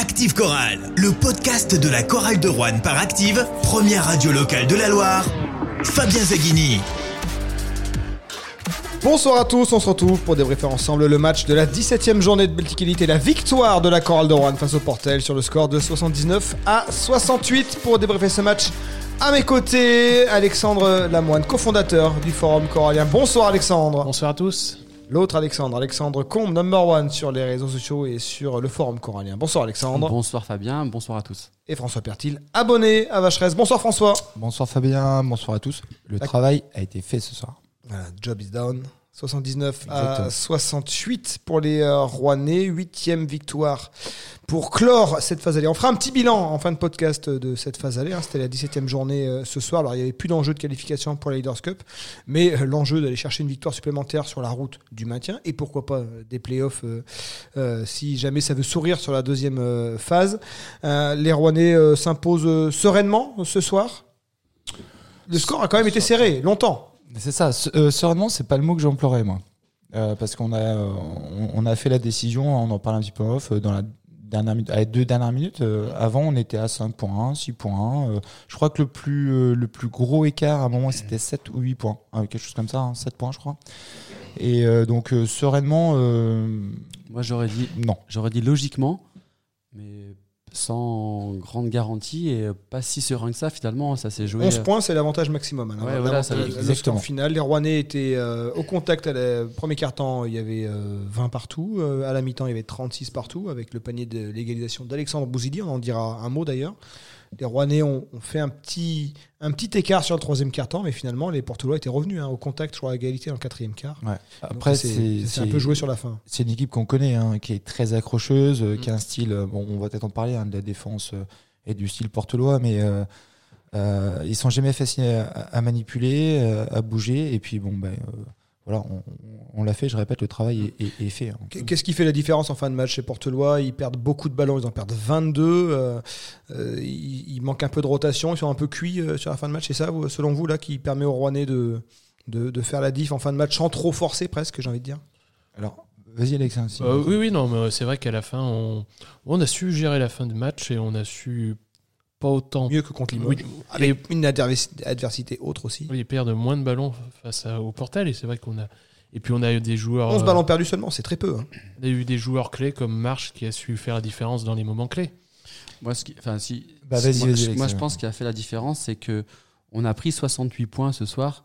Active Chorale, le podcast de la chorale de Rouen par Active, première radio locale de la Loire. Fabien Zaghini. Bonsoir à tous, on se retrouve pour débriefer ensemble le match de la 17e journée de Baltic Elite et la victoire de la chorale de Rouen face au Portel sur le score de 79 à 68 pour débriefer ce match. À mes côtés, Alexandre Lamoine, cofondateur du forum corallien. Bonsoir Alexandre. Bonsoir à tous. L'autre Alexandre, Alexandre Combe, number one sur les réseaux sociaux et sur le forum corallien. Bonsoir Alexandre. Bonsoir Fabien, bonsoir à tous. Et François Pertil, abonné à Vacheresse. Bonsoir François. Bonsoir Fabien, bonsoir à tous. Le travail a été fait ce soir. Voilà, job is done. 79 à 68 pour les euh, Rouennais. Huitième victoire pour clore cette phase aller. On fera un petit bilan en fin de podcast de cette phase aller. hein. C'était la 17e journée euh, ce soir. Alors il n'y avait plus d'enjeu de qualification pour la Leaders Cup, mais euh, l'enjeu d'aller chercher une victoire supplémentaire sur la route du maintien et pourquoi pas des playoffs si jamais ça veut sourire sur la deuxième phase. Les Rouennais s'imposent sereinement ce soir. Le score a quand même été serré longtemps. C'est ça, euh, sereinement, c'est pas le mot que j'emploierais, moi. Euh, parce qu'on a, euh, on, on a fait la décision, on en parle un petit peu off, euh, dans la dernière minute, à les deux dernières minutes. euh, avant, on était à 5.1, 6.1. euh, je crois que le plus, le plus gros écart, à un moment, c'était 7 ou 8 points. hein, quelque chose comme ça, hein, 7 points, je crois. Et donc, sereinement, Moi j'aurais dit non. j'aurais dit logiquement, mais sans grande garantie et pas si serein que ça finalement, ça s'est joué. 11 euh, points, c'est l'avantage maximum. hein. Ouais, L'avantage- voilà, ça- le- le score exactement. final. Les Rouennais étaient euh, au contact à la premier quart-temps, il y avait euh, 20 partout. Euh, à la mi-temps, il y avait 36 partout, avec le panier de l'égalisation d'Alexandre Bouzidi. On en dira un mot d'ailleurs. Les Rouennais ont, ont fait un petit, un petit écart sur le troisième quart-temps, mais finalement, les Portelois étaient revenus hein, au contact, je crois, à égalité dans le quatrième quart. Ouais. Après, c'est un peu joué sur la fin. C'est une équipe qu'on connaît, hein, qui est très accrocheuse, Mm. qui a un style. euh, Bon, on va peut-être en parler hein, de la défense euh, et du style portelois, mais euh, euh, ils sont jamais faciles à, à manipuler, à bouger. Et puis bon, ben euh, voilà, on, on l'a fait. Je répète, le travail est, est- est fait. hein. Qu'est-ce qui fait la différence en fin de match chez Portelois? Ils perdent beaucoup de ballons, ils en perdent 22. euh, euh, il, il manque un peu de rotation, ils sont un peu cuits euh, sur la fin de match. C'est ça, selon vous, là, qui permet aux Rouennais de, de, de faire la diff en fin de match sans trop forcer, presque, j'ai envie de dire? Alors, vas-y, Alex. hein, si- Euh, oui, oui, non, mais c'est vrai qu'à la fin, on, on a su gérer la fin de match et on a su pas autant. Mieux que contre Limoges. Oui, Avec une adversi- adversité autre aussi. Oui, perdre moins de ballons face à- au Portal et c'est vrai qu'on a. Et puis on a eu des joueurs. 11 euh, ballons perdus seulement, c'est très peu. hein. on a eu des joueurs clés comme March qui a su faire la différence dans les moments clés. Moi, ce qui, enfin, si, Bah, si- moi, je, moi, pense qu'il a fait la différence, c'est que on a pris 68 points ce soir.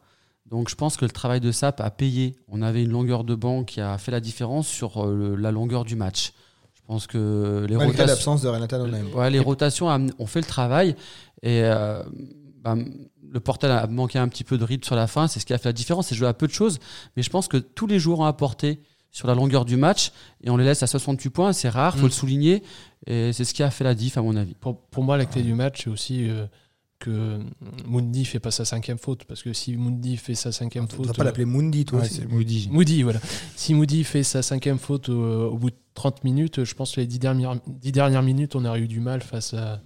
Donc je pense que le travail de SAP a payé. On avait une longueur de banc qui a fait la différence sur euh, le- la longueur du match. Je pense que les Malgré rotations, l'absence de Renata Nonaim. Ouais, les rotations ont fait le travail et euh, ben, le Portal a manqué un petit peu de rythme sur la fin. C'est ce qui a fait la différence. C'est joué à peu de choses, mais je pense que tous les joueurs ont apporté sur la longueur du match et on les laisse à 68 points. C'est rare, faut Mm. le souligner et c'est ce qui a fait la diff à mon avis. Pour, pour moi, la clé du match, c'est aussi euh, que Mundi fait pas sa cinquième faute. Parce que si Mundi fait sa cinquième Tu faute. ne pas l'appeler Mundi, toi Ouais, c'est Moody. Moody, voilà. Si Moody fait sa cinquième faute au, au bout de 30 minutes, je pense que les 10 dernières, 10 dernières minutes, on aurait eu du mal face, à,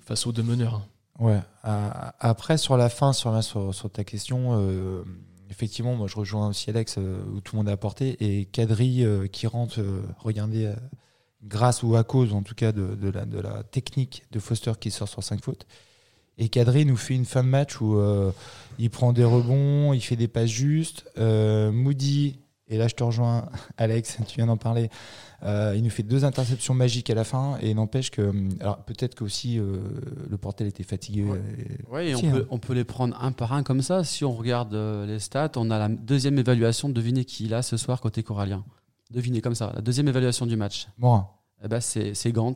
face aux deux meneurs. hein. Ouais. Après, sur la fin, sur, la- sur, sur ta question, euh, effectivement, moi je rejoins aussi Alex, euh, où tout le monde a apporté. Et Kadri euh, qui rentre, euh, regardez, euh, grâce ou à cause, en tout cas, de, de la, de la technique de Foster qui sort sur 5 fautes. Et Kadri nous fait une fin de match où euh, il prend des rebonds, il fait des passes justes. Euh, Moody, et là je te rejoins, Alex, tu viens d'en parler. euh, il nous fait deux interceptions magiques à la fin et n'empêche que alors peut-être qu'aussi euh, le portel était fatigué Ouais, et on, peut, hein. on peut les prendre un par un comme ça. Si on regarde euh, les stats, on a la deuxième évaluation. Devinez qui il a ce soir côté corallien. Devinez comme ça. La deuxième évaluation du match. Morin. Eh ben, c'est Gant.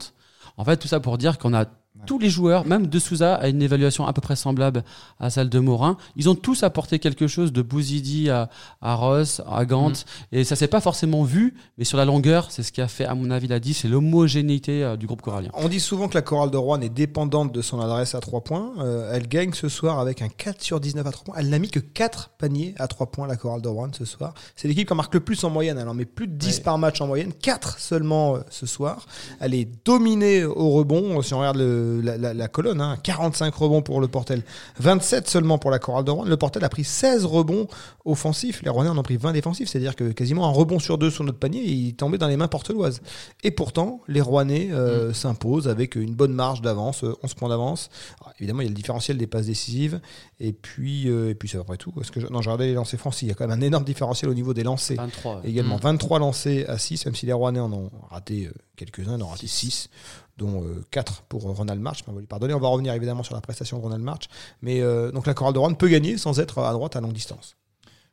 En fait, tout ça pour dire qu'on a tous les joueurs, même De Souza, a une évaluation à peu près semblable à celle de Morin. Ils ont tous apporté quelque chose de Bouzidi à, à Ross, à Gant. Mhm. Et ça s'est pas forcément vu, mais sur la longueur, c'est ce qui a fait, à mon avis, la 10, c'est l'homogénéité euh, du groupe corallien. On dit souvent que la chorale de Rouen est dépendante de son adresse à 3 points. Euh, elle gagne ce soir avec un 4 sur 19 à 3 points. Elle n'a mis que 4 paniers à 3 points, la chorale de Rouen, ce soir. C'est l'équipe qui en marque le plus en moyenne. Elle en met plus de 10 Ouais. par match en moyenne, 4 seulement euh, ce soir. Elle est dominée au rebond. Si on regarde le, euh, la, la- la colonne. Hein. 45 rebonds pour le Portel, 27 seulement pour la Chorale de Rouen. Le Portel a pris 16 rebonds offensifs. Les Rouennais en ont pris 20 défensifs, c'est-à-dire que quasiment un rebond sur deux sur notre panier, il tombait dans les mains porteloises. Et pourtant, les Rouennais euh, s'imposent avec une bonne marge d'avance, euh, 11 points d'avance. Évidemment, il y a le différentiel des passes décisives. Et puis, euh, et puis c'est à peu près tout. Parce que je, non, j'ai regardé les lancers francs. Il y a quand même un énorme différentiel au niveau des lancers. 23. ouais. Également Mm. 23 lancés à 6, même si les Rouennais en ont raté euh, quelques-uns, ils en ont raté 6, dont 4 pour euh, Ronald March. Mais on va lui pardonner. On va revenir évidemment sur la prestation de Ronald March. Mais euh, donc la chorale de Rouen peut gagner sans être à droite à longue distance.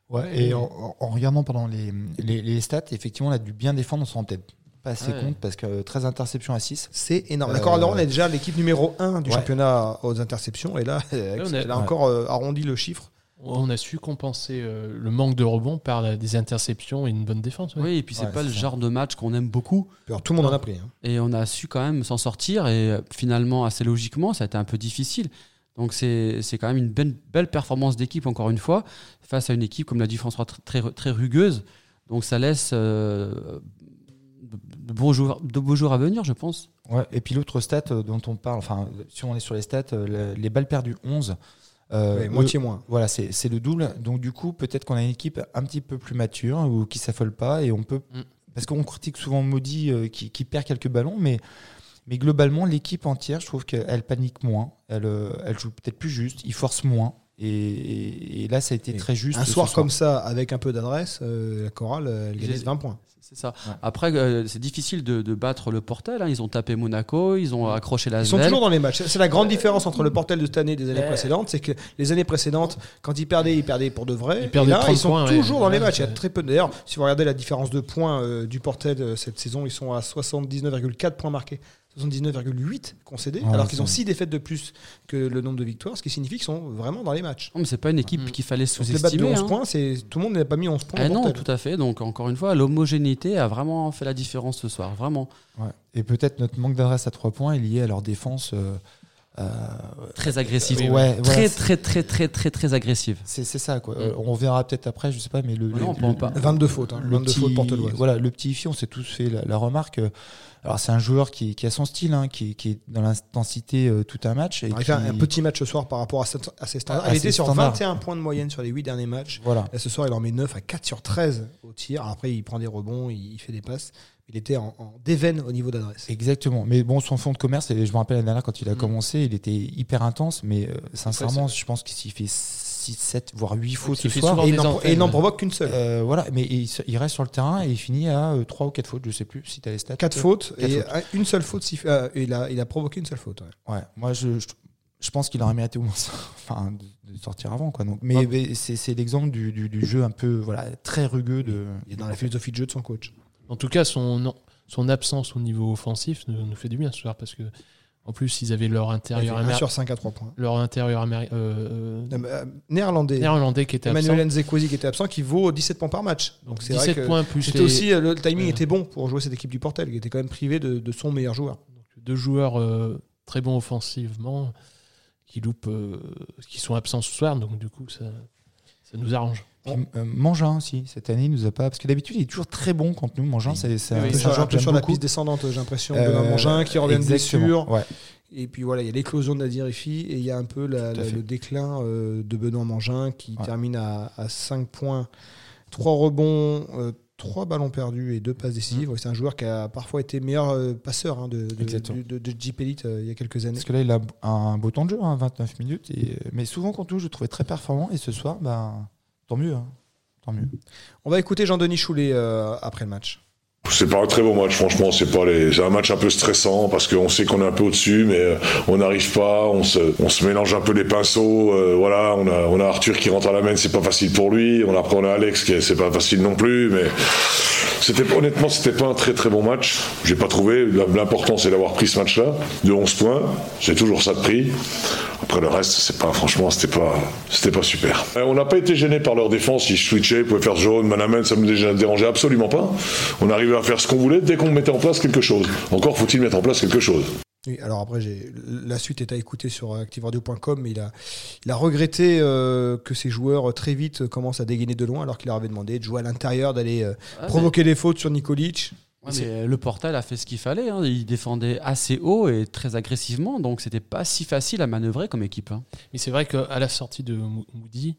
Ouais, et en, regardant pendant les, les, les stats, effectivement, on a dû bien défendre, on s'en rend peut-être pas assez Ouais. compte parce que 13 interceptions à 6. C'est énorme. La Euh, de Rouen est déjà l'équipe numéro 1 du ouais. championnat aux interceptions. Et là, elle on a- a ouais. encore euh, arrondi le chiffre. On a su compenser euh, le manque de rebonds par la- des interceptions et une bonne défense. ouais. Oui, et puis c'est Ouais, pas le ça. genre de match qu'on aime beaucoup. Alors, tout le monde en a pris. hein. Et on a su quand même s'en sortir. Et euh, finalement, assez logiquement, ça a été un peu difficile. Donc c'est c'est quand même une belle, belle performance d'équipe, encore une fois, face à une équipe, comme l'a dit François, tr- très, très rugueuse. Donc ça laisse euh, de, beaux jours, de beaux jours à venir, je pense. Ouais, et puis l'autre stat euh, dont on parle, enfin, si on est sur les stats, euh, le- les balles perdues 11. Euh, moitié moins. Voilà, c'est c'est le double. Donc du coup, peut-être qu'on a une équipe un petit peu plus mature ou qui s'affole pas et on peut Mm. parce qu'on critique souvent Maudit euh, qui, qui perd quelques ballons, mais mais globalement l'équipe entière, je trouve qu'elle panique moins, elle euh, elle joue peut-être plus juste, il force moins et, et- et là ça a été Et très juste. Un soir comme ça, avec un peu d'adresse, euh, la chorale, elle gagne J'ai- 20 points. C'est ça. Ouais. Après, euh, c'est difficile de, de battre le Portel. hein. Ils ont tapé Monaco, ils ont accroché la Ils sont toujours dans les matchs. C'est la grande différence entre le Portel de cette année et des années Euh, précédentes. C'est que les années précédentes, quand ils perdaient, ils perdaient pour de vrai. Ils perdaient Et là, 30 ils sont points, ouais. toujours dans les matchs. Il y a très peu. D'ailleurs, si vous regardez la différence de points euh, du Portel euh, cette saison, ils sont à 79,4 points marqués. 79,8 concédés, Ouais, alors qu'ils ont c'est- 6 défaites de plus que le nombre de victoires, ce qui signifie qu'ils sont vraiment dans les matchs. Non, mais c'est pas une équipe Mm. qu'il fallait battre de sous-estimer. 11 hein. points, c'est tout le monde n'a pas mis 11 points. Eh non, tout à fait. Donc, encore une fois, l'homogénéité a vraiment fait la différence ce soir. Vraiment. Ouais. Et peut-être notre manque d'adresse à trois points est lié à leur défense. euh, euh, Très agressive. Oui, ouais, très, très, très, très, très, très agressive. c'est ça quoi. Euh, on verra peut-être après, je sais pas, mais le, Ouais, le- on le- par- 22 fautes, hein, le 22 petit, fautes porteloises. voilà, le petit Ifi, on s'est tous fait la, la remarque. Alors c'est un joueur qui, qui a son style, hein, qui, qui est dans l'intensité euh, tout un match. Et Il a qui- fait un, petit match ce soir par rapport à, cette- à ses standards. Il ses était sur standards. 21 points de moyenne sur les 8 derniers matchs. Voilà. Là, ce soir, il en met 9 à 4 sur 13 au tir. Alors après, il prend des rebonds, il, il fait des passes. Il était en, en déveine au niveau d'adresse. Exactement. Mais bon, son fond de commerce, et je me rappelle l'année dernière quand il a Mm. commencé, il était hyper intense, mais euh, sincèrement, je pense qu'il s'y fait 6, 7, voire 8 fautes ce soir. Et il n'en- provoque qu'une seule. Euh, voilà, mais il, reste sur le terrain et il finit à 3 ou 4 fautes, je sais plus si tu as les stats. 4 fautes Quatre et fautes. une seule faute. si- euh, il, a, il a provoqué une seule faute. ouais. Ouais, moi je, je, je pense qu'il aurait mérité au moins ça, enfin, de, de sortir avant. Quoi. Donc, mais, mais c'est c'est l'exemple du, du, du jeu un peu voilà, très rugueux de. Il est dans la philosophie de jeu de son coach. En tout cas, son, non, son absence au niveau offensif nous, nous fait du bien ce soir parce que, en plus, ils avaient leur intérieur, fait 1 améri- sur 5 à 3 points. leur intérieur améri- euh, euh, Euh, néerlandais. néerlandais qui était Emmanuel absent. Qui était absent, qui vaut 17 points par match. Donc c'est vrai 17 que points plus les aussi le timing Ouais. était bon pour jouer cette équipe du Portel, qui était quand même privé de, de son meilleur joueur. deux joueurs euh, très bons offensivement qui loupent, qui sont absents ce soir. Donc du coup, ça, ça nous arrange. Puis, euh, Mangin aussi, cette année, il nous a pas. Parce que d'habitude, il est toujours très bon contre nous. Mangin, c'est c'est un sur, un peu sur la piste descendante, j'ai l'impression, Euh, de Mangin qui revient de blessure. Ouais. Et puis voilà, il y a l'éclosion de Nadir Ifi et il y a un peu la- à la- le déclin euh, de Benoît Mangin qui Ouais. termine à, 5 points, 3 rebonds, 3 ballons perdus et 2 passes décisives. Ouais, C'est un joueur qui a parfois été meilleur passeur hein, de, de, Jeep Elite euh, il y a quelques années. Parce que là, il a un beau temps de jeu, hein, 29 minutes. Et, mais souvent, contre nous, je le trouvais très performant. Et ce soir, ben, tant mieux. hein. Tant mieux. On va écouter Jean-Denis Choulet euh, après le match. C'est pas un très beau match, franchement. C'est pas les... c'est un match un peu stressant parce qu'on sait qu'on est un peu au-dessus, mais euh, on n'arrive pas. On se... on se mélange un peu les pinceaux. euh, voilà, on a... on a Arthur qui rentre à la main, c'est pas facile pour lui. On après on a Alex qui est- c'est pas facile non plus, mais c'était honnêtement c'était pas un très très bon match. J'ai pas trouvé. L'important c'est d'avoir pris ce match-là de 11 points. C'est toujours ça de. Après le reste, c'est pas franchement, c'était pas, pas super. Euh, On n'a pas été gêné par leur défense. Ils switchaient, ils pouvaient faire jaune, man à man, ça me dé- dérangeait absolument pas. On arrivait à faire ce qu'on voulait dès qu'on mettait en place quelque chose. Encore faut-il mettre en place quelque chose. Oui, alors après, la suite est à écouter sur activeradio.com, mais il a, il a regretté euh, que ses joueurs euh, très vite euh, commencent à dégainer de loin, alors qu'il leur avait demandé de jouer à l'intérieur, d'aller euh, Ah, provoquer des fautes sur Nikolic. Ouais, mais le Portal a fait ce qu'il fallait. hein. Il défendait assez haut et très agressivement, donc c'était pas si facile à manœuvrer comme équipe. hein. Mais c'est vrai qu'à la sortie de Moody,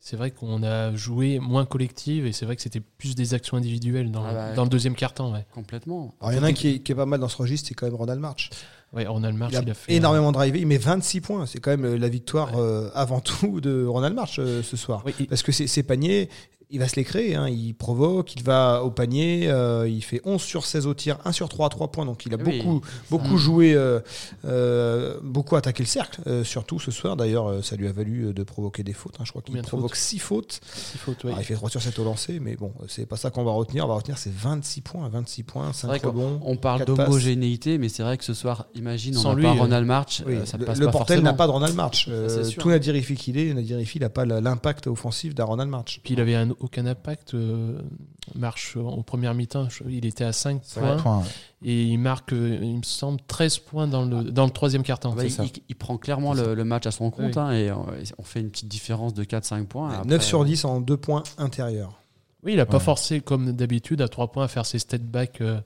c'est vrai qu'on a joué moins collective et c'est vrai que c'était plus des actions individuelles dans, Ah bah, dans le deuxième quart-temps. Ouais. Complètement. Alors, il y en a un qui est, qui est pas mal dans ce registre, c'est quand même Ronald March. Ouais, Ronald March, Il a, il a fait. euh, énormément drivé, il met 26 points. C'est quand même euh, la victoire euh, avant tout de Ronald March euh, ce soir. Oui, Parce que ses, ses paniers, il va se les créer. hein. Il provoque, il va au panier, euh, il fait 11 sur 16 au tir, 1 sur 3 à 3 points. Donc il a Oui. beaucoup, beaucoup joué, euh, euh, beaucoup attaqué le cercle, euh, surtout ce soir. D'ailleurs, ça lui a valu de provoquer des fautes. hein. Je crois qu'il provoque 6 fautes. il faut, ouais. Alors, il fait 3 sur 7 au lancer, mais bon, c'est pas ça qu'on va retenir. On va retenir c'est 26 points, 26 points, 5 vrai qu'on- rebonds. On parle d'homogénéité, mais c'est vrai que ce soir, imagine, on Sans n'a lui, pas Ronald March, Oui, euh, ça le, passe le pas Portel n'a pas de Ronald March. Euh, tout Nadir Ifi qu'il est, Nadir Ifi, il n'a pas l'impact offensif d'un Ronald March. Puis il avait un- aucun impact. euh, marche au premier mi-temps, il était à 5 points Point. et il marque, euh, il me semble, 13 points dans le, dans le troisième quart-temps. Ouais, c'est il, il- il prend clairement le, le match à son compte Oui. hein, et on, on fait une petite différence de 4-5 points. Après, 9 sur 10 en 2 points intérieurs. Oui, il n'a pas Ouais. forcé comme d'habitude à 3 points à faire ses step back euh,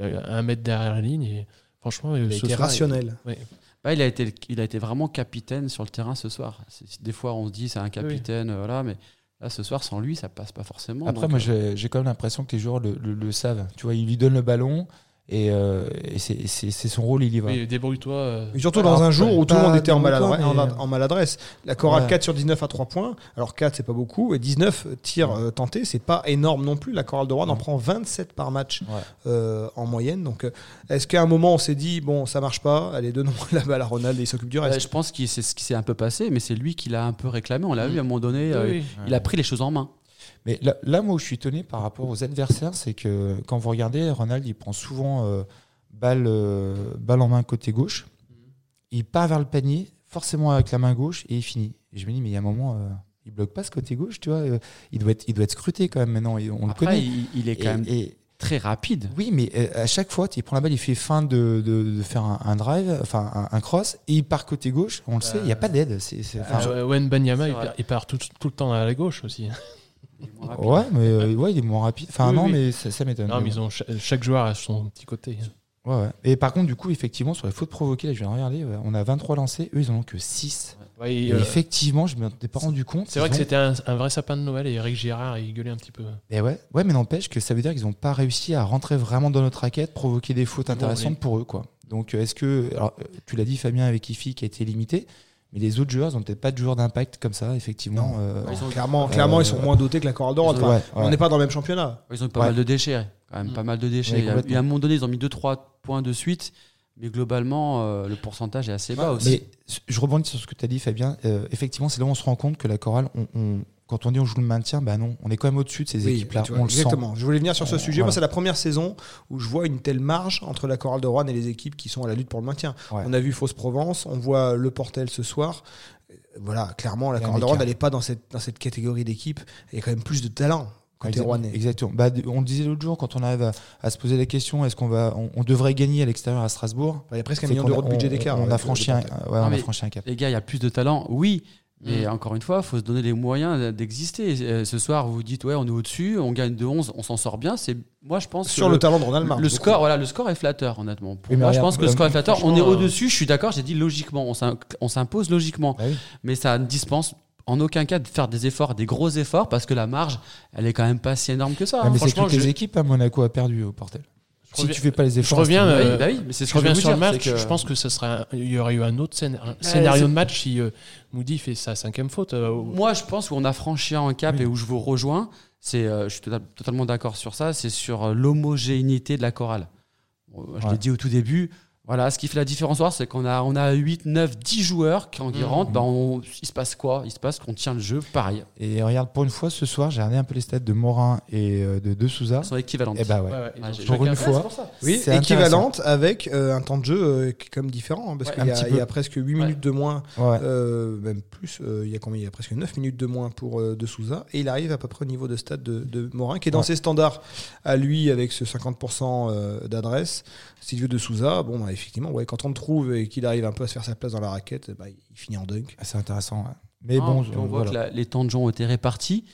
à un mètre derrière la ligne. Et franchement, Il a été soir, rationnel. il- ouais. Bah, il, a été, il a été vraiment capitaine sur le terrain ce soir. Des fois, on se dit c'est un capitaine, euh, voilà, mais là, ce soir, sans lui, ça passe pas forcément. Après, donc, moi, euh, j'ai j'ai quand même l'impression que les joueurs le, le- le savent. Tu vois, ils lui donnent le ballon et, euh, et c'est- son rôle, il y va. Oui, débrouille-toi. euh, Et surtout Ouais, dans un jour où tout le monde était en, maladresse, en, mais- en maladresse. La chorale Ouais. 4 sur 19 à 3 points. Alors 4, c'est pas beaucoup. Et 19 tirs euh, tentés, c'est pas énorme non plus. La chorale de Rouen en Ouais. prend 27 par match Ouais. euh, en moyenne. Donc, euh, est-ce qu'à un moment, on s'est dit, bon, ça marche pas, allez, donnons la balle à Ronald et il s'occupe du ouais, reste je pense que c'est ce qui s'est un peu passé, mais c'est lui qui l'a un peu réclamé. On l'a Mm. vu à un moment donné, euh, oui, il a pris les choses en main. Mais là, là, moi, où je suis étonné par rapport aux adversaires, c'est que quand vous regardez, Ronald, il prend souvent euh, balle, euh, balle en main côté gauche. Il part vers le panier, forcément avec la main gauche, et il finit. Et je me dis, mais il y a un moment, euh, il bloque pas ce côté gauche, tu vois. euh, il, doit être, il doit être scruté quand même maintenant. On le Après, connaît. il, il est quand Et- même et- très rapide. oui, mais euh, à chaque fois, il prend la balle, il fait fin de, de, de faire un, un drive, enfin un, un cross, et il part côté gauche. On le sait, il n'y a pas d'aide. C'est, c'est- enfin, Euh, Owen Banyama, il, il part tout, tout le temps à la gauche aussi. Ouais, mais euh, ouais, il est moins rapide. Enfin, Oui, non, oui. mais ça, ça m'étonne. Non, mais ils ont cha- chaque joueur a son petit côté. Ouais, ouais. Et par contre, du coup, effectivement, sur les fautes provoquées, là, je viens de regarder, ouais, on a 23 lancés, eux, ils en ont que 6. Ouais, et, Et euh, effectivement, je ne m'étais pas rendu compte. c'est vrai que c'était un, un vrai sapin de Noël et Eric Girard, il gueulait un petit peu. Eh ouais. ouais, mais n'empêche que ça veut dire qu'ils n'ont pas réussi à rentrer vraiment dans notre raquette, provoquer des fautes intéressantes pour eux. quoi. Donc, euh, est-ce que. Alors, tu l'as dit, Fabien, avec Ifi, qui a été limité, mais les autres joueurs, ils n'ont peut-être pas de joueurs d'impact comme ça, effectivement. Non. euh, Ils Clairement, clairement Euh, ils sont moins dotés que la chorale de Rouen. ils ont- Enfin, ouais, On ouais. n'est pas dans le même championnat. Ils ont eu pas Ouais. mal de déchets, quand même, Mm. pas mal de déchets. Il, y a, y a un moment donné, ils ont mis 2-3 points de suite, mais globalement, euh, le pourcentage est assez bas aussi. Mais je rebondis sur ce que tu as dit, Fabien. Euh, effectivement, c'est là où on se rend compte que la chorale, on, on- quand on dit on joue le maintien, bah non, on est quand même au-dessus de ces Oui, équipes-là. le sent. exactement. Je voulais venir sur ce On- sujet. Moi, c'est la première saison où je vois une telle marge entre la chorale de Rouen et les équipes qui sont à la lutte pour le maintien. Ouais. On a vu Fausse Provence, on voit Le Portel ce soir. Euh, Voilà, clairement, la chorale de Rouen n'allait pas dans cette, dans cette catégorie d'équipes. Il y a quand même plus de talent. Exactement. Bah, on le disait l'autre jour, quand on arrive à, à se poser la question, est-ce qu'on va, on, on devrait gagner à l'extérieur à Strasbourg Il y a presque un million qu'on d'euros de budget d'écart. On, avec a franchi un, ouais, on a franchi un cap. Les gars, il y a plus de talent, oui. Mais Mm. encore une fois, il faut se donner les moyens d'exister. Euh, Ce soir, vous dites, ouais, on est au-dessus, on gagne de 11, on s'en sort bien. C'est, moi, je pense Sur que le talent de Ronald le beaucoup. score, voilà, le score est flatteur, honnêtement. Pour Oui, mais moi, je pense que le euh, score est flatteur. On est franchement, au-dessus, je suis d'accord, j'ai dit logiquement, on s'im- on s'impose logiquement. Bah oui. Mais ça ne dispense en aucun cas de faire des efforts, des gros efforts, parce que la marge, elle est quand même pas si énorme que ça. Ah, hein. mais c'est toutes les je- équipes, hein, Monaco a perdu au Portel. Je Si reviens- tu fais pas les Je efforts, reviens, à ce Bah oui, euh, bah oui, mais c'est ce je que je reviens sur le dire, match. c'est que- Je pense que ça sera, il y aurait eu un autre scén- un scénario de match si euh, Moody fait sa cinquième faute. euh, Moi, je pense qu'on a franchi un cap Oui. et où je vous rejoins. C'est, euh, je suis tota- totalement d'accord sur ça. C'est sur euh, l'homogénéité de la chorale. Euh, Je Ouais. l'ai dit au tout début. Voilà, ce qui fait la différence, ce soir, c'est qu'on a, on a 8, 9, 10 joueurs qui, qui Mhm. rentrent. bah, on- il se passe quoi? Il se passe qu'on tient le jeu pareil. Et regarde, pour une fois, ce soir, j'ai regardé un peu les stats de Morin et euh, de De Souza. Elles sont équivalentes. Et bah ouais. Ouais, ouais, ils Ouais, Pour une fois, pour. Oui, c'est équivalente avec euh, un temps de jeu euh, qui est comme différent. hein, parce Ouais, qu'il y, a- y presque 8 minutes de moins, Ouais. euh, même plus. euh, il y a combien? Il y a presque 9 minutes de moins pour euh, De Souza. Et il arrive à peu près au niveau de stade de, de Morin, qui est dans Ouais. ses standards à lui avec ce 50% euh, d'adresse. Silvio De Souza, bon, bah, effectivement, ouais, quand on le trouve et qu'il arrive un peu à se faire sa place dans la raquette, bah, il finit en dunk. C'est intéressant. ouais. Mais Ah, bon, on voit voilà. que la- les temps de jeu ont été répartis.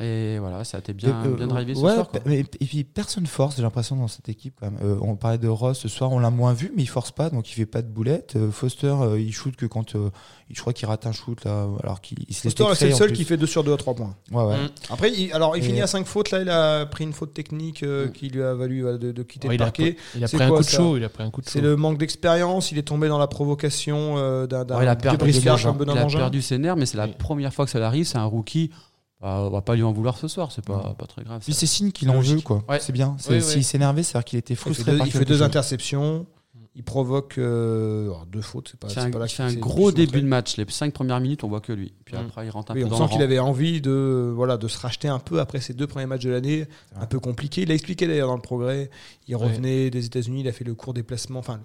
Et voilà, ça a été bien, Euh, bien drivé ce ouais, soir. quoi. mais- et puis personne force, j'ai l'impression, dans cette équipe. Quand même. Euh, on parlait de Ross ce soir, on l'a moins vu, mais il force pas, donc il fait pas de boulettes. Euh, Foster, euh, il shoot que quand. euh, il- je crois qu'il rate un shoot, là, alors qu'il il se Foster, c'est le seul plus. qui fait 2 sur 2 à 3 points. Ouais, ouais. Mm. Après, il, alors, il Et- finit à 5 fautes. Là, il a pris une faute technique euh, Mm. qui lui a valu de, de quitter Ouais, le il, a, parquet. il a pris un quoi, coup de chaud. Il a pris un coup de chaud. C'est le manque d'expérience. Il est tombé dans la provocation euh, d'un il a perdu, ses nerfs, mais c'est la première fois que ça lui arrive. C'est un rookie. Bah, on va pas lui en vouloir ce soir, c'est pas, pas très grave. Puis ça. c'est signe qu'il en veut, quoi. Ouais. C'est bien. C'est- Oui, S'il oui. s'énervait, c'est-à-dire qu'il était Il fait frustré deux, par il fait deux chose. interceptions. Il provoque euh, alors, deux fautes. C'est pas, c'est un, pas là il qu'il fait un gros début montré. de match. Les cinq premières minutes, on voit que lui. Puis Mm. après, il rentre un Oui, peu on dans sent le qu'il rang. avait envie de, voilà, de se racheter un peu après ses deux premiers matchs de l'année, un peu compliqué. Il a expliqué d'ailleurs dans le progrès. Il Ouais. revenait des États-Unis, il a fait le court déplacement, enfin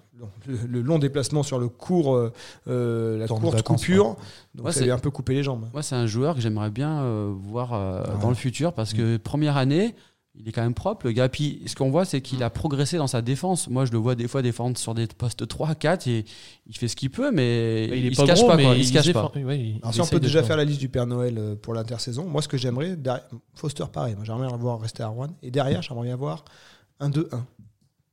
le, le long déplacement sur le court, euh, euh, la Temps courte vacances, coupure. Donc Ouais, ça c'est- lui a un peu coupé les jambes. Moi, c'est un joueur que j'aimerais bien euh, voir euh, Ouais. dans le futur parce Mm. que première année, il est quand même propre, le gars. Puis ce qu'on voit, c'est qu'il a progressé dans sa défense. Moi, je le vois des fois défendre sur des postes 3, 4 et il fait ce qu'il peut, mais il est se pas cache gros, pas. mais quoi. Il, il se cache défend- pas. ouais, il- Alors il si on peut déjà faire. la liste du Père Noël euh, pour l'intersaison, moi ce que j'aimerais, derrière- Foster pareil, moi j'aimerais le voir rester à Rouen. Et derrière, j'aimerais bien voir un 2-1.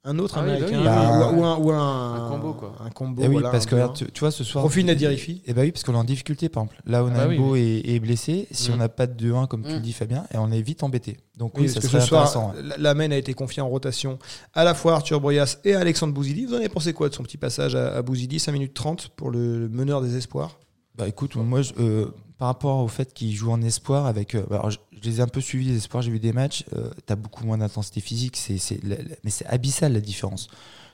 Un autre Ah bah américain, oui, bah, ou, ou un, ou un, Un combo, quoi. Un combo, Eh oui, voilà, parce que 2-1. là, tu, tu vois, ce soir. Profil Nadirifi. Et bah oui, parce qu'on est en difficulté, par exemple. Là, on Ah a bah oui, Beau est, est blessé. Si Mm. on n'a pas de 2-1, comme tu Mm. le dis, Fabien, et on est vite embêté. Donc Oui, oui, parce ça que ce soir, la- main a été confiée en rotation à la fois Arthur Broyas et à Alexandre Bouzidi. Vous en avez pensé quoi de son petit passage à, à Bouzidi? 5 minutes 30 pour le meneur des espoirs Bah écoute, moi, je- euh, par rapport au fait qu'il joue en espoir, avec, euh, alors, je, je les ai un peu suivis les espoirs, j'ai vu des matchs. euh, T'as beaucoup moins d'intensité physique, c'est, mais c'est abyssal la différence.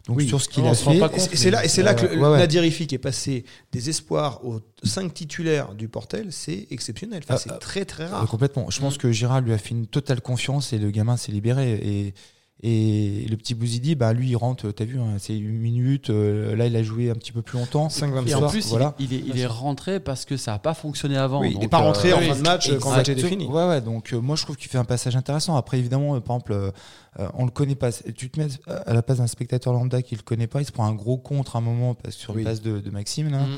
Donc Oui. sur ce qu'il a fait, c'est- là, et c'est là que Euh, ouais, ouais. Nadirifi qui est passé des espoirs aux 5 titulaires du Portel, c'est exceptionnel. Enfin, Ah, c'est ah, très très Euh, rare. complètement. Je pense Mm. que Gérard lui a fait une totale confiance et le gamin s'est libéré. Et, et le petit Bouzidi, bah, lui, il rentre, t'as vu, hein, c'est une minute. euh, là, il a joué un petit peu plus longtemps. 5-25. Et en plus, il- voilà. il, est, il est rentré parce que ça n'a pas fonctionné avant. Oui, il n'est pas euh, rentré en oui, fin de match euh, quand le match était fini. Ouais, ouais. Donc, euh, moi, je trouve qu'il fait un passage intéressant. Après, évidemment, euh, par exemple, euh, euh, on le connaît pas. Tu te mets à la place d'un spectateur lambda qui le connaît pas, il se prend un gros contre un moment parce que sur Oui. une passe de, de Maxime. Là, Mm.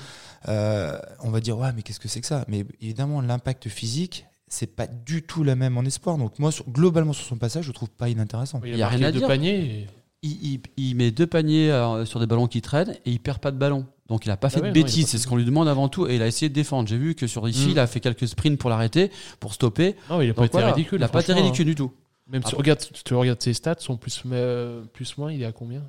euh, on va dire, ouais, mais qu'est-ce que c'est que ça? Mais évidemment, l'impact physique, c'est pas du tout la même en espoir. Donc, moi, sur- globalement, sur son passage, je trouve pas inintéressant. Il Il y a a rien à de dire. panier. il, il- il met deux paniers euh, sur des ballons qui traînent et il perd pas de ballon. Donc il a pas fait ouais, de bêtises, c'est fait ce qu'on lui demande avant tout. Et il a essayé de défendre. J'ai vu que sur ici, Mm. il a fait quelques sprints pour l'arrêter, pour stopper. Non, il a pas Donc été voilà, ridicule. Il a pas été ridicule du tout. Même si tu regardes, tu regardes ses stats, sont plus, euh, plus moins, il est à combien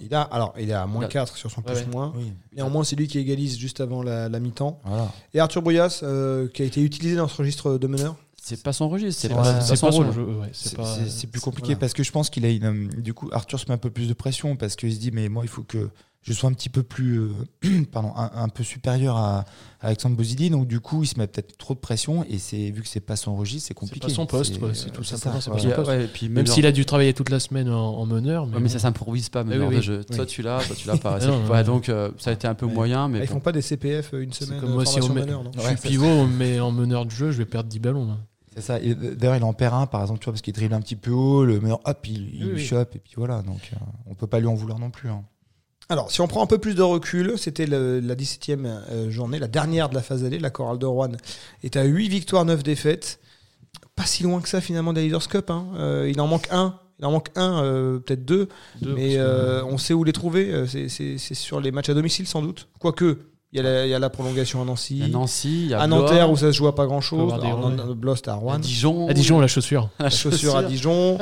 Il a, alors, il est à moins Il a- 4 sur son Ouais, plus ouais. moins. Oui. Néanmoins, c'est lui qui égalise juste avant la, la mi-temps. Voilà. Et Arthur Brouillas, euh, qui a été utilisé dans ce registre de meneur. C'est pas son registre, c'est pas, son son rôle. ouais, C'est plus compliqué voilà. parce que je pense qu'il a une. euh, Du coup, Arthur se met un peu plus de pression parce qu'il se dit mais moi il faut que je sois un petit peu plus, euh, pardon, un, un peu supérieur à, à Alexandre Bozidi. Donc du coup, il se met peut-être trop de pression et c'est vu que c'est pas son registre, c'est compliqué. pas son poste, ouais, c'est tout ça, simplement, c'est pas ouais. son poste. ouais, puis Même s'il a dû travailler toute la semaine en, en meneur. Mais, Ouais, mais bon. ça s'improvise pas, meneur oui, de oui. jeu. Oui. Soit tu l'as, soit tu l'as pas. C'est- non, ouais, ouais. donc euh, ça a été un peu Ouais. moyen, mais Ah, ils bon. font pas des CPF euh, une C'est semaine comme moi, si on met- meneur, non je suis pivot, met en meneur de jeu, je vais perdre 10 ballons. là. C'est ça. Et D'ailleurs, il en perd un, par exemple, tu vois, parce qu'il dribble un petit peu haut, le meneur, hop, il, il Oui, oui. chope, et puis voilà. Donc, euh, on peut pas lui en vouloir non plus. Alors, si on prend un peu plus de recul, c'était la 17e euh, journée, la dernière de la phase allée. La chorale de Rouen est à 8 victoires, 9 défaites. Pas si loin que ça, finalement, des Leaders Cup. hein. Euh, il en manque un. Il en manque un, euh, peut-être deux. Deux, mais euh, on sait où les trouver. C'est sur les matchs à domicile, sans doute. Quoique, il y, a la- il y a la prolongation à Nancy. Nancy, il y a à Blois, Nanterre, où ça se joue à pas avoir des- Blost à Rouen. à Dijon. À Dijon, la chaussure. la La chaussure à Dijon.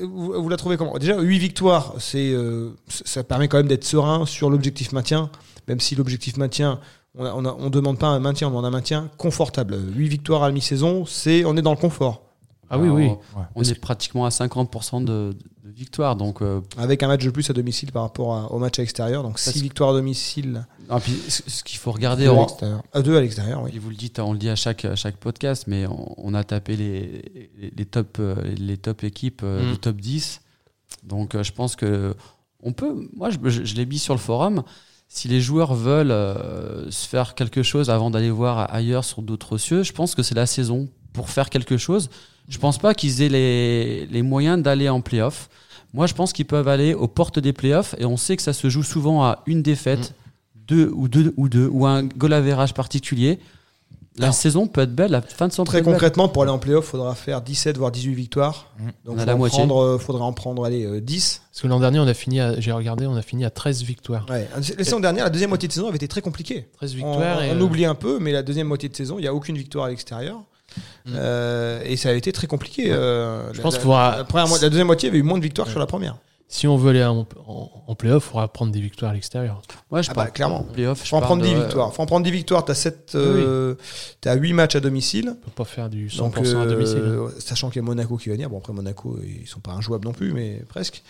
Vous, vous la trouvez comment? Déjà, 8 victoires, c'est, euh, ça permet quand même d'être serein sur l'objectif maintien, même si l'objectif maintien, on ne on demande pas un maintien, on demande un maintien confortable. 8 victoires à mi-saison, c'est, on est dans le confort. Ah oui, oui. On est pratiquement à 50% de, de victoire. Donc, euh, Avec un match de plus à domicile par rapport à- au match à l'extérieur. Donc 6 Parce- victoires à domicile, ah, puis, ce ce qu'il faut regarder, 2 à on- l'extérieur. À 2 à l'extérieur, oui. Et vous le dites, on le dit à chaque, à chaque podcast, mais on, on a tapé les, les, les top, euh, les top équipes euh, Mm. du top 10. Donc je pense que on peut. Moi, je, je- je l'ai mis sur le forum. Si les joueurs veulent euh, se faire quelque chose avant d'aller voir ailleurs sur d'autres cieux, je pense que c'est la saison pour faire quelque chose. Je pense pas qu'ils aient les, les moyens d'aller en playoff. Moi, je pense qu'ils peuvent aller aux portes des playoffs et on sait que ça se joue souvent à une défaite, deux ou deux ou deux ou un goal average particulier. La Alors, saison peut être belle, la fin de saison Très belle. concrètement, pour aller en playoff, il faudra faire 17 voire 18 victoires. Mmh. Donc, prendre, euh, faudra en prendre allez, euh, 10. Parce que l'an dernier, on a fini à, j'ai regardé, on a fini à 13 victoires. Ouais. La saison dernière, la deuxième moitié de saison avait été très compliquée. 13 On, victoires. et, on euh, oublie un peu, mais la deuxième moitié de saison, il n'y a aucune victoire à l'extérieur. Mm. Euh, et ça a été très compliqué. euh, Je la- pense la, faudra- la, première la deuxième moitié, il y avait eu moins de victoires que sur la première. Si on veut aller en, en, en playoff, il faudra prendre des victoires à l'extérieur. Ouais, je Ah bah, clairement. playoff, Faut en prendre de- 10 victoires. Faut en prendre 10 victoires. T'as 7, euh, t'as 8 matchs à domicile. On peut pas faire du 100% Donc, à domicile. hein. euh, sachant qu'il y a Monaco qui va venir. Bon, après, Monaco, ils sont pas injouables non plus, mais presque.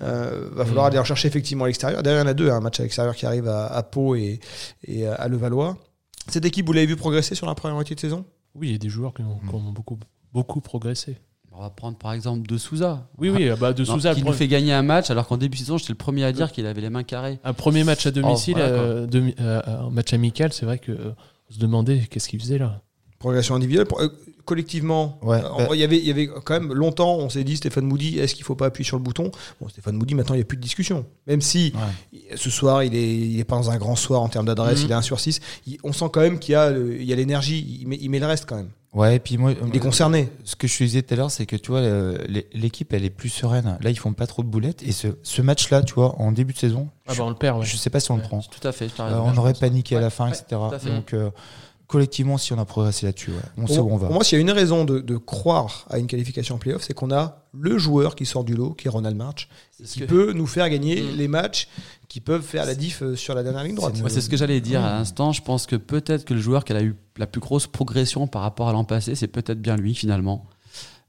Euh, va falloir Mm. aller rechercher effectivement à l'extérieur. Derrière, il y en a deux. hein, un match à l'extérieur qui arrive à, à Pau et, et à Levallois. Cette équipe, vous l'avez vu progresser sur la première moitié de saison? Oui, il y a des joueurs qui ont, qui ont beaucoup, beaucoup progressé. On va prendre par exemple De Souza. Oui, oui, bah, de Souza, qui nous fait gagner un match alors qu'en début de saison, j'étais le premier à dire qu'il avait les mains carrées. un premier match à domicile, Oh, voilà, quoi. euh, demi- euh, un match amical, c'est vrai que euh, on se demandait qu'est-ce qu'il faisait là. Progression individuelle. Collectivement, Ouais, euh, bah- il, y avait, il y avait quand même longtemps, on s'est dit, Stéphane Moody, est-ce qu'il faut pas appuyer sur le bouton? Bon, Stéphane Moody, maintenant, il n'y a plus de discussion. Même si ce soir, il est, il est pas dans un grand soir en termes d'adresse, Mhm. il est 1 sur 6. Il- on sent quand même qu'il y a, le- il y a l'énergie, il met, il met le reste quand même. Ouais, et puis moi, Il est concerné. ce que je te disais tout à l'heure, c'est que tu vois, l'é- l'équipe, elle est plus sereine. Là, ils font pas trop de boulettes. Et ce, ce match-là, tu vois, en début de saison, Ah je, bah on le perd, ouais. je sais pas si on le prend. Tout à fait. Euh, on aurait paniqué à la fin, ouais, etc. tout à fait. Donc, euh, collectivement, si on a progressé là-dessus, ouais, on sait Pour, où on va. pour moi, s'il y a une raison de, de croire à une qualification en playoff, c'est qu'on a le joueur qui sort du lot, qui est Ronald March, qui que- peut nous faire gagner Mhm. les matchs qui peuvent faire la diff euh, sur la dernière ligne droite. C'est ce que j'allais dire à l'instant. Je pense que peut-être que le joueur qui a eu la plus grosse progression par rapport à l'an passé, c'est peut-être bien lui finalement.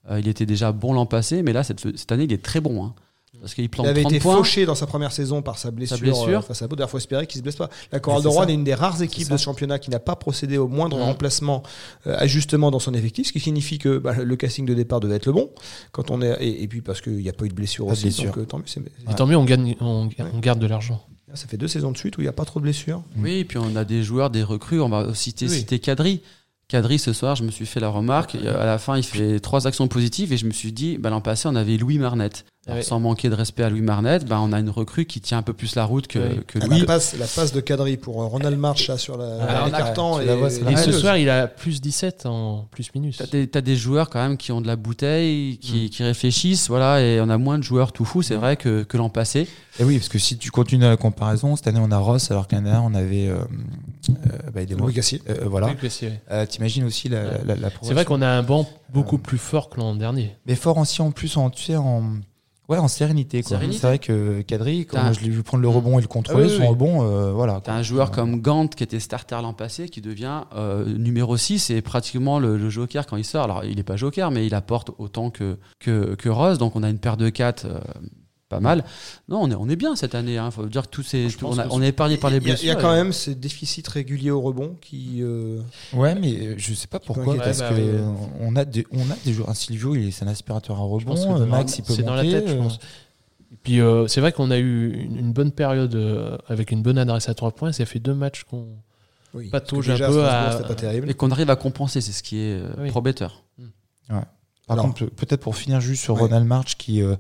Euh, il était déjà bon l'an passé, mais là, cette, cette année, il est très bon. hein. Parce qu'il Il avait 30 été points. fauché dans sa première saison par sa blessure, blessure. euh, face à. D'ailleurs, il faut espérer qu'il ne se blesse pas. La Chorale de Rouen est une des rares équipes de ce championnat qui n'a pas procédé au moindre remplacement, euh, ajustement dans son effectif, ce qui signifie que bah, le casting de départ devait être le bon. Quand on est, et, et puis parce qu'il n'y a pas eu de blessure Pas aussi. blessure. Donc, euh, tant mieux, c'est- Et tant mieux, on, gagne, on, on garde de l'argent. ça fait deux saisons de suite où il n'y a pas trop de blessures. Oui, et puis on a des joueurs, des recrues. On va citer, Oui. citer Kadri. Kadri, ce soir, je me suis fait la remarque. À la fin, il fait trois actions positives et je me suis dit, bah, l'an passé, on avait Louis Marnette. Alors. Sans manquer de respect à Louis Marnette, bah, on a une recrue qui tient un peu plus la route que, Oui. que Ah, Louis. la, passe, la passe de Kadri pour euh, Ronald March là, sur la, Alors, l'écartant tu et- Et ce soir, il a plus 17 en plus minus. T'as des, t'as des joueurs quand même qui ont de la bouteille, Mm. qui, qui réfléchissent, voilà, et on a moins de joueurs tout fous, c'est vrai, que, que l'an passé. Et oui, parce que si tu continues la comparaison, cette année, on a Ross, alors qu'un an, on avait. Euh, euh, bah. Louis Gassier. Euh, voilà. Oui, Euh, T'imagines aussi la, Ouais. la, la c'est vrai qu'on a un banc beaucoup Euh, plus fort que l'an dernier. Mais fort aussi en plus, en, tu sais, en, ouais, en sérénité. C'est vrai que Kadri, quand je l'ai vu prendre le rebond et le contrôler, Ah oui, son oui. rebond, euh, voilà. T'as un joueur Ouais. comme Gant qui était starter l'an passé, qui devient euh, numéro 6 et pratiquement le, le joker quand il sort. Alors il n'est pas joker, mais il apporte autant que, que, que Rose, donc on a une paire de 4 pas mal. Non, on est, on est bien cette année. Il faut dire que tous ces, on, a- que on est épargné par les blessures. Il y a quand même ces déficits réguliers au rebond qui. euh, Ouais, mais euh, je sais pas pourquoi, parce Ouais, que bah, euh, on a des, on a des joueurs. Un Silvio, il est c'est un aspirateur à Je pense que rebond. euh, Max, il peut c'est dans la tête, je pense. Et puis euh, c'est vrai qu'on a eu une, une bonne période avec une bonne adresse à 3 points. Ça fait deux matchs qu'on. oui, Patauge que un peu Strasbourg, à- c'était pas terrible. Et qu'on arrive à compenser, c'est ce qui est Oui. prometteur. Par Alors- contre, peut-être pour finir juste sur Ouais. Ronald March, qui, euh,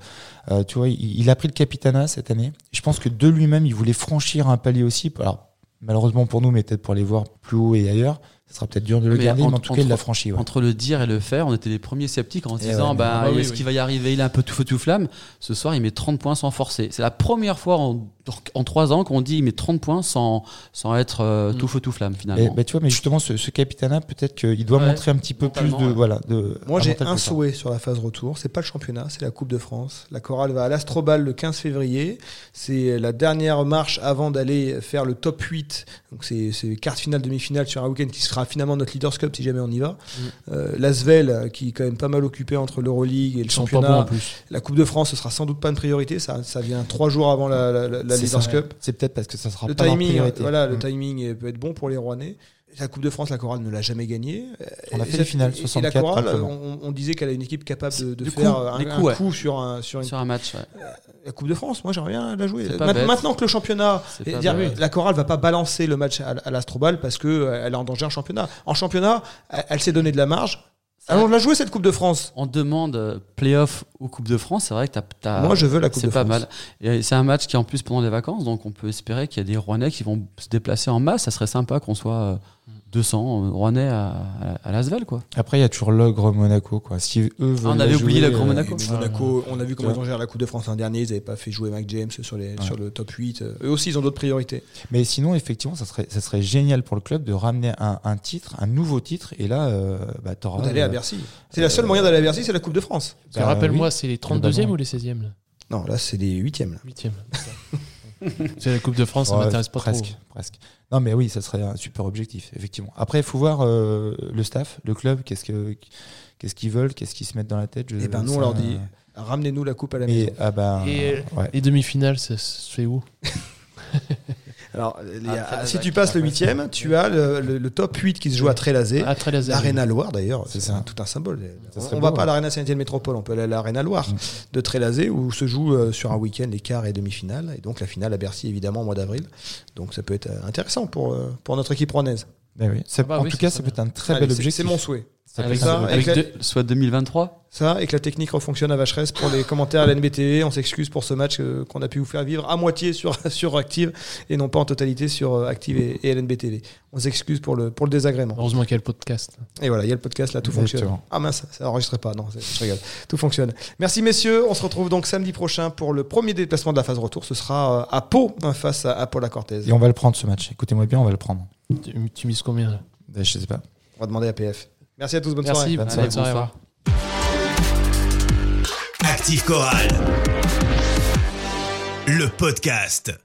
euh, tu vois, il, il a pris le capitana cette année. Je pense que de lui-même, il voulait franchir un palier aussi. Alors, malheureusement pour nous, mais peut-être pour les voir plus haut et ailleurs, ce sera peut-être dur de le Mais garder, mais en entre- tout cas, il l'a entre- franchi. ouais. Entre le dire et le faire, on était les premiers sceptiques en se Et disant ouais, bah, ah oui, est-ce oui. qu'il va y arriver? Il est un peu tout feu tout flamme. Ce soir, il met 30 points sans forcer. C'est la première fois en, en 3 ans qu'on dit il met 30 points sans, sans être euh, Mm. tout feu tout flamme Et, finalement. bah, tu vois, mais justement, ce, ce capitana, peut-être qu'il doit Ouais, montrer un petit peu plus de. Voilà, de Moi, j'ai un souhait sur la phase retour. C'est pas le championnat, c'est la Coupe de France. La chorale va à l'Astrobal le 15 février. C'est la dernière marche avant d'aller faire le top 8. Donc, c'est c'est quart finale, demi-finale sur un week-end qui sera finalement notre Leaders Cup si jamais on y va. Euh, L'Asvel, euh, qui est quand même pas mal occupé entre l'Euroleague et le Ils championnat. en plus. La Coupe de France, ce sera sans doute pas une priorité. Ça, ça vient trois jours avant la, la- Leaders ça. Cup. C'est peut-être parce que ça sera Le pas timing, priorité. voilà, le Mm. timing peut être bon pour les Rouennais. La Coupe de France, la chorale ne l'a jamais gagnée. On a fait les finales, et- et 64 la chorale, on, on disait qu'elle a une équipe capable de, faire coup, un, ouais. coup sur, un, sur une Sur un match, ouais. la Coupe de France. Moi, j'aimerais bien la jouer. C'est pas Ma- bête. Maintenant que le championnat, C'est pas dire, la chorale va pas balancer le match à, à l'Astrobal parce que euh, est en danger en championnat. En championnat, elle, elle s'est donné de la marge. Allons la jouer cette Coupe de France. On demande euh, playoff ou Coupe de France, c'est vrai que t'as, Moi, je veux la Coupe c'est de pas France. mal. Et c'est un match qui est en plus pendant les vacances, donc on peut espérer qu'il y a des Rouennais qui vont se déplacer en masse. Ça serait sympa qu'on soit euh, 200 Rouennais à, à, à Lasvel, quoi. Après, il y a toujours l'ogre Monaco. Quoi. Si eux veulent on avait oublié l'ogre euh, Monaco. Monaco, on a vu comment ils ont géré la Coupe de France l'an dernier. Ils n'avaient pas fait jouer Mac James sur, les, Ouais. sur le top 8. Eux aussi, ils ont d'autres priorités. Mais sinon, effectivement, ça serait, ça serait génial pour le club de ramener un, un titre, un nouveau titre. Et là, euh, bah, t'auras. D'aller à euh, Bercy. C'est la seule moyen d'aller à Bercy, c'est la Coupe de France. Bah, rappelle-moi, oui. c'est les Globalement, 32e oui. ou les 16e là? Non, là, c'est les 8e. 8e. c'est la Coupe de France, ça ouais, m'intéresse pas presque, trop. presque. Non, mais oui, ça serait un super objectif, effectivement. Après, il faut voir euh, le staff, le club, qu'est-ce que. Qu'est-ce qu'ils veulent, qu'est-ce qu'ils se mettent dans la tête. je- Eh ben, nous, on leur dit, Ramenez-nous la coupe à la maison. Et, ah ben, Et, euh, ouais. Demi-finales, ça se fait où? Alors, il y a- Après, si tu passes le après, huitième, tu as le, le- le top 8 qui se joue à Trélazé. À laser. L'Arena Loire d'ailleurs, C'est tout un symbole. Ça On, on va pas à ouais. l'Arena Saint-Étienne Métropole, on peut aller à l'Arena Loire Mm. de Trélazé où se joue euh, sur un week-end les quarts et demi-finales. Et donc la finale à Bercy évidemment au mois d'avril. Donc ça peut être euh, intéressant pour, euh, pour notre équipe rouennaise. Ben oui. Ça- Ah bah en oui, tout cas, ça peut être un très Allez, bel objectif. C'est mon souhait. Ça Avec, être un ça, bel avec avec la- deux- Soit 2023. Ça et que la technique refonctionne à Vacheresse pour les commentaires à l'NBTV. On s'excuse pour ce match euh, qu'on a pu vous faire vivre à moitié sur, sur Active et non pas en totalité sur euh, Active et, et LNBTV. On s'excuse pour le, pour le désagrément. Heureusement qu'il y a le podcast. Et voilà, il y a le podcast là, tout Exactement. fonctionne. Ah mince, ça n'enregistrait pas, non, c'est- je rigole. Tout fonctionne. Merci messieurs, on se retrouve donc samedi prochain pour le premier déplacement de la phase retour. Ce sera euh, à Pau, hein, face à, à Paul Cortez. Et on va le prendre ce match. Écoutez-moi bien, on va le prendre. Tu, tu mises combien là? Ben, Je sais pas. On va demander à PF. Merci à tous, bonne Merci, soirée. Bonne bonne soirée. bonsoir. Active Chorale. Le podcast.